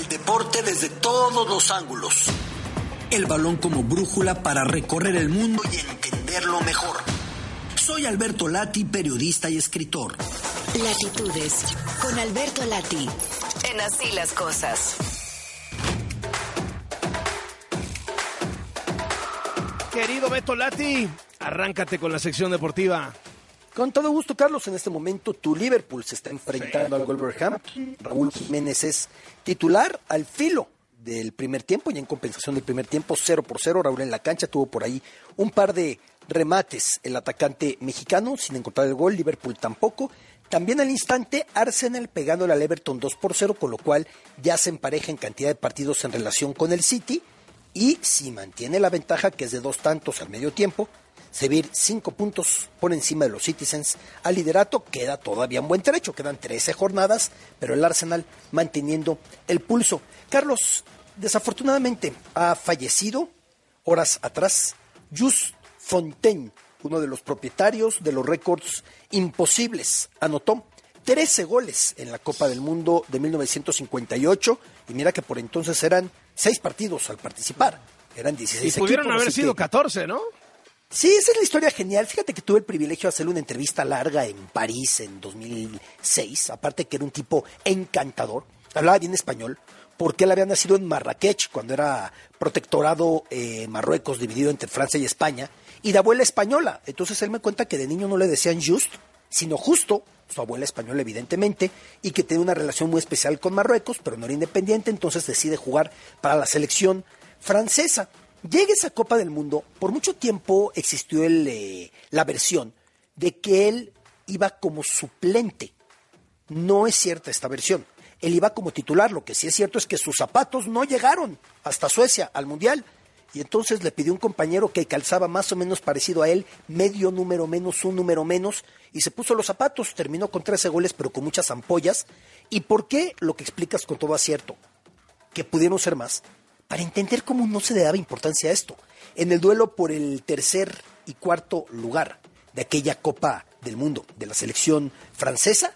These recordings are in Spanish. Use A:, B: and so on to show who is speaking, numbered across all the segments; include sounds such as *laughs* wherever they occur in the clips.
A: El deporte desde todos los ángulos. El balón como brújula para recorrer el mundo y entenderlo mejor. Soy Alberto Lati, periodista y escritor.
B: Latitudes, con Alberto Lati, en Así las Cosas.
C: Querido Beto Lati, arráncate con la sección deportiva.
D: Con todo gusto, Carlos. En este momento, tu Liverpool se está enfrentando al Wolverhampton. Raúl Jiménez es titular al filo del primer tiempo y en compensación del primer tiempo, 0 por 0. Raúl en la cancha tuvo por ahí un par de remates el atacante mexicano sin encontrar el gol. Liverpool tampoco. También al instante, Arsenal pegándole al Everton 2 por 0, con lo cual ya se empareja en cantidad de partidos en relación con el City. Y si mantiene la ventaja, que es de dos tantos al medio tiempo, Sevilla cinco puntos por encima de los Citizens al liderato. Queda todavía un buen trecho, quedan 13 jornadas, pero el Arsenal manteniendo el pulso. Carlos, desafortunadamente ha fallecido horas atrás Just Fontaine, uno de los propietarios de los récords imposibles. Anotó 13 goles en la Copa del Mundo de 1958 y mira que por entonces eran 6 partidos al participar. Eran 16
C: Y pudieron haber sido 14, ¿no?
D: Sí, esa es la historia genial. Fíjate que tuve el privilegio de hacerle una entrevista larga en París en 2006. Aparte que era un tipo encantador. Hablaba bien español. Porque él había nacido en Marrakech cuando era protectorado eh, Marruecos dividido entre Francia y España. Y de abuela española. Entonces él me cuenta que de niño no le decían just, sino justo. Su abuela española, evidentemente. Y que tenía una relación muy especial con Marruecos, pero no era independiente. Entonces decide jugar para la selección francesa. Llega esa Copa del Mundo, por mucho tiempo existió el, eh, la versión de que él iba como suplente. No es cierta esta versión. Él iba como titular. Lo que sí es cierto es que sus zapatos no llegaron hasta Suecia al Mundial. Y entonces le pidió un compañero que calzaba más o menos parecido a él, medio número menos, un número menos, y se puso los zapatos. Terminó con 13 goles, pero con muchas ampollas. ¿Y por qué? Lo que explicas con todo acierto. Que pudieron ser más para entender cómo no se le daba importancia a esto. En el duelo por el tercer y cuarto lugar de aquella Copa del Mundo de la selección francesa,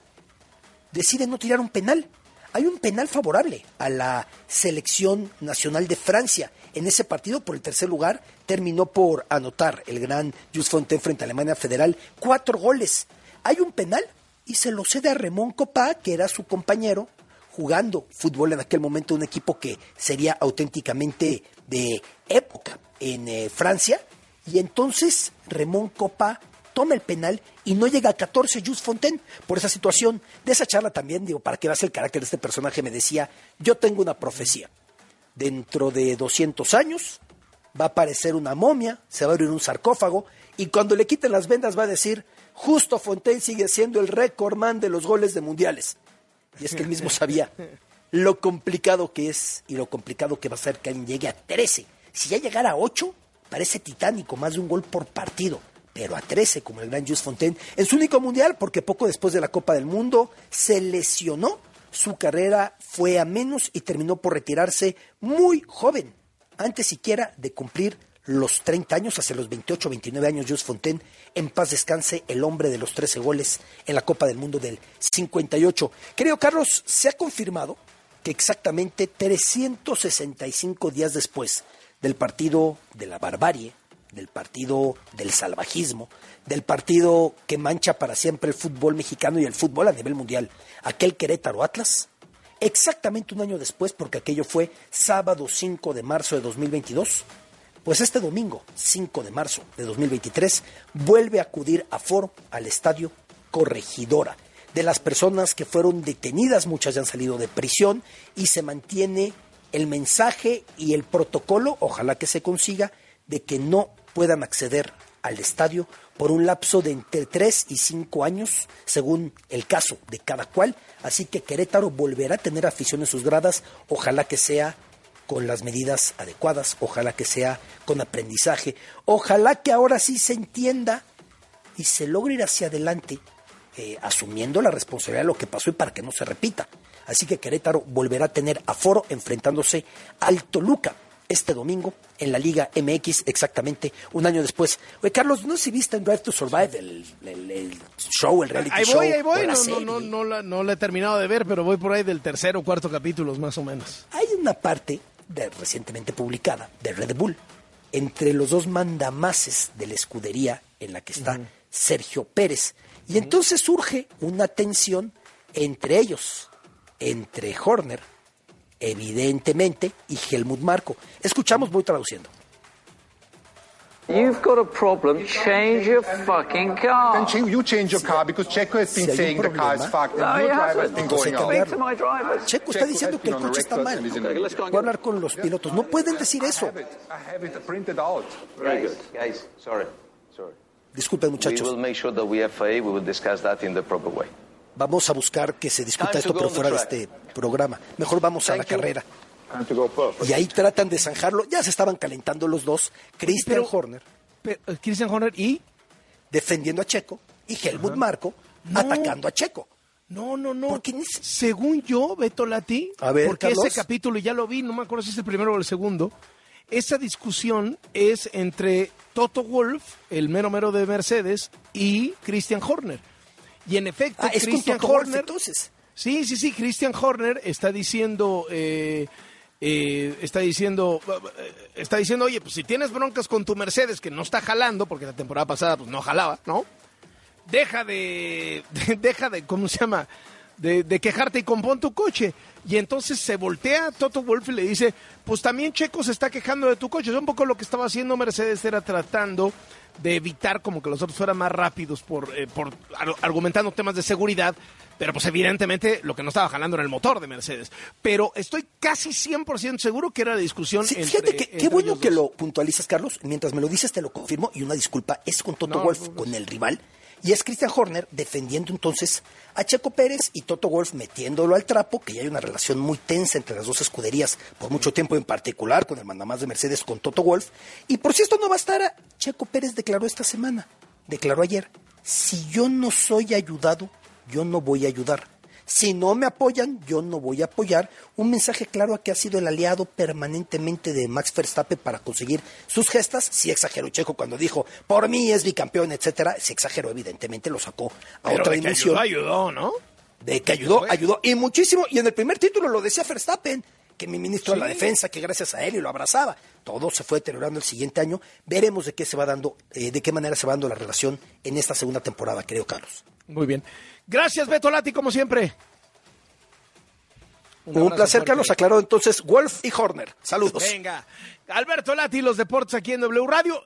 D: decide no tirar un penal. Hay un penal favorable a la selección nacional de Francia. En ese partido, por el tercer lugar, terminó por anotar el gran Jules Fontaine frente a Alemania Federal cuatro goles. Hay un penal y se lo cede a Ramón Copá, que era su compañero, jugando fútbol en aquel momento, un equipo que sería auténticamente de época en eh, Francia. Y entonces Ramón Copa toma el penal y no llega a 14 Just Fontaine por esa situación. De esa charla también, digo, para que veas el carácter de este personaje, me decía, yo tengo una profecía. Dentro de 200 años va a aparecer una momia, se va a abrir un sarcófago y cuando le quiten las vendas va a decir, justo Fontaine sigue siendo el récord man de los goles de mundiales. Y es que él mismo sabía lo complicado que es y lo complicado que va a ser que alguien llegue a 13. Si ya llegara a 8, parece titánico, más de un gol por partido. Pero a 13, como el gran Jules Fontaine, en su único mundial, porque poco después de la Copa del Mundo se lesionó, su carrera fue a menos y terminó por retirarse muy joven, antes siquiera de cumplir los 30 años, hacia los 28, 29 años, Jules Fontaine, en paz descanse, el hombre de los 13 goles en la Copa del Mundo del 58. Querido Carlos, se ha confirmado que exactamente 365 días después del partido de la barbarie, del partido del salvajismo, del partido que mancha para siempre el fútbol mexicano y el fútbol a nivel mundial, aquel Querétaro Atlas, exactamente un año después, porque aquello fue sábado 5 de marzo de 2022, pues este domingo, 5 de marzo de 2023, vuelve a acudir a foro al estadio Corregidora. De las personas que fueron detenidas, muchas ya han salido de prisión y se mantiene el mensaje y el protocolo, ojalá que se consiga, de que no puedan acceder al estadio por un lapso de entre 3 y 5 años, según el caso de cada cual. Así que Querétaro volverá a tener afición en sus gradas, ojalá que sea con las medidas adecuadas, ojalá que sea con aprendizaje, ojalá que ahora sí se entienda y se logre ir hacia adelante eh, asumiendo la responsabilidad de lo que pasó y para que no se repita. Así que Querétaro volverá a tener aforo enfrentándose al Toluca. este domingo en la Liga MX, exactamente un año después. Oye, Carlos, no sé si viste en Drive to Survive el, el- el show, el reality
C: Ahí
D: show.
C: voy, ahí
D: o
C: voy. No, no, no, no, la, no la he terminado de ver, pero voy por ahí del tercero o cuarto capítulo, más o menos.
D: Hay una parte de- recientemente publicada de Red Bull entre los dos mandamases de la escudería en la que está Sergio Pérez. Y entonces surge una tensión entre ellos, entre Horner, evidentemente, y Helmut Marco. Escuchamos, voy traduciendo.
E: You've got a problem, change your fucking
F: Then
E: car.
F: ch- you change your car because Checo has been
D: Si
F: saying the car is fucked
E: No,
F: your driver has been going
E: Speak to my drivers.
D: Checo está diciendo que el coche está mal. Voy a hablar con los pilotos. No pueden decir eso.
F: I have it, printed out.
E: Very good.
G: Guys, sorry, sorry.
D: Disculpen,
G: We
D: muchachos.
G: will make sure that we FAA, we will discuss that in the proper way.
D: Vamos a buscar que se discuta esto,
G: go
D: pero fuera de este programa. Mejor vamos a la carrera. Y ahí tratan de zanjarlo. Ya se estaban calentando los dos. Christian
C: Pero-
D: Horner
C: eh, Christian Horner y...
D: defendiendo a Checo y Helmut Marco
C: No.
D: atacando a Checo.
C: No, no, no.
D: Porque
C: Según yo, Beto Lati,
D: A ver,
C: porque
D: Carlos.
C: ese capítulo ya lo vi, no me acuerdo si es el primero o el segundo, esa discusión es entre Toto Wolf, el mero mero de Mercedes, y Christian Horner. Y en efecto,
D: Ah, es con
C: Christian Horner...
D: entonces.
C: Sí, sí, sí, Christian Horner está diciendo, eh, eh, está diciendo, está diciendo, oye, pues si tienes broncas con tu Mercedes que no está jalando, porque la temporada pasada pues no jalaba, ¿no? Deja de, de- *laughs* deja de, ¿cómo se llama? De, de quejarte y compón tu coche. Y entonces se voltea Toto Wolf y le dice, pues también Checo se está quejando de tu coche. Es un poco lo que estaba haciendo Mercedes, era tratando de evitar como que los otros fueran más rápidos por, eh, por argumentando temas de seguridad, pero pues evidentemente lo que no estaba jalando era el motor de Mercedes. Pero estoy casi 100% seguro que era la discusión
D: Sí,
C: entre
D: fíjate que qué bueno que lo puntualizas, Carlos. Mientras me lo dices, te lo confirmo. Y una disculpa, es con Toto
C: No,
D: Wolf,
C: no, no.
D: con el rival. Y es Christian Horner defendiendo entonces a Checo Pérez y Toto Wolf metiéndolo al trapo, que ya hay una relación muy tensa entre las dos escuderías por mucho tiempo, en particular con el mandamás de Mercedes, con Toto Wolf. Y por si esto no bastara, Checo Pérez declaró esta semana, declaró ayer, si yo no soy ayudado, yo no voy a ayudar. Si no me apoyan, yo no voy a apoyar. Un mensaje claro a que ha sido el aliado permanentemente de Max Verstappen para conseguir sus gestas. Si exageró Checo cuando dijo, por mí es bicampeón, etcétera. Si exageró, evidentemente lo sacó a
C: Pero
D: otra
C: de que
D: dimensión.
C: ayudó, ayudó, ¿no?
D: De que ayudó, ayudó. Y muchísimo. Y en el primer título lo decía Verstappen, que mi ministro de la defensa, que gracias a él y lo abrazaba. Todo se fue deteriorando el siguiente año. Veremos de qué se va dando, eh, de qué manera se va dando la relación en esta segunda temporada, creo, Carlos.
C: Muy bien. Gracias, Beto Lati, como siempre.
D: Un, placer,
C: fuerte.
D: Carlos. Aclaró entonces Wolf y Horner. Saludos.
C: Venga. Alberto Lati, los deportes aquí en W Radio.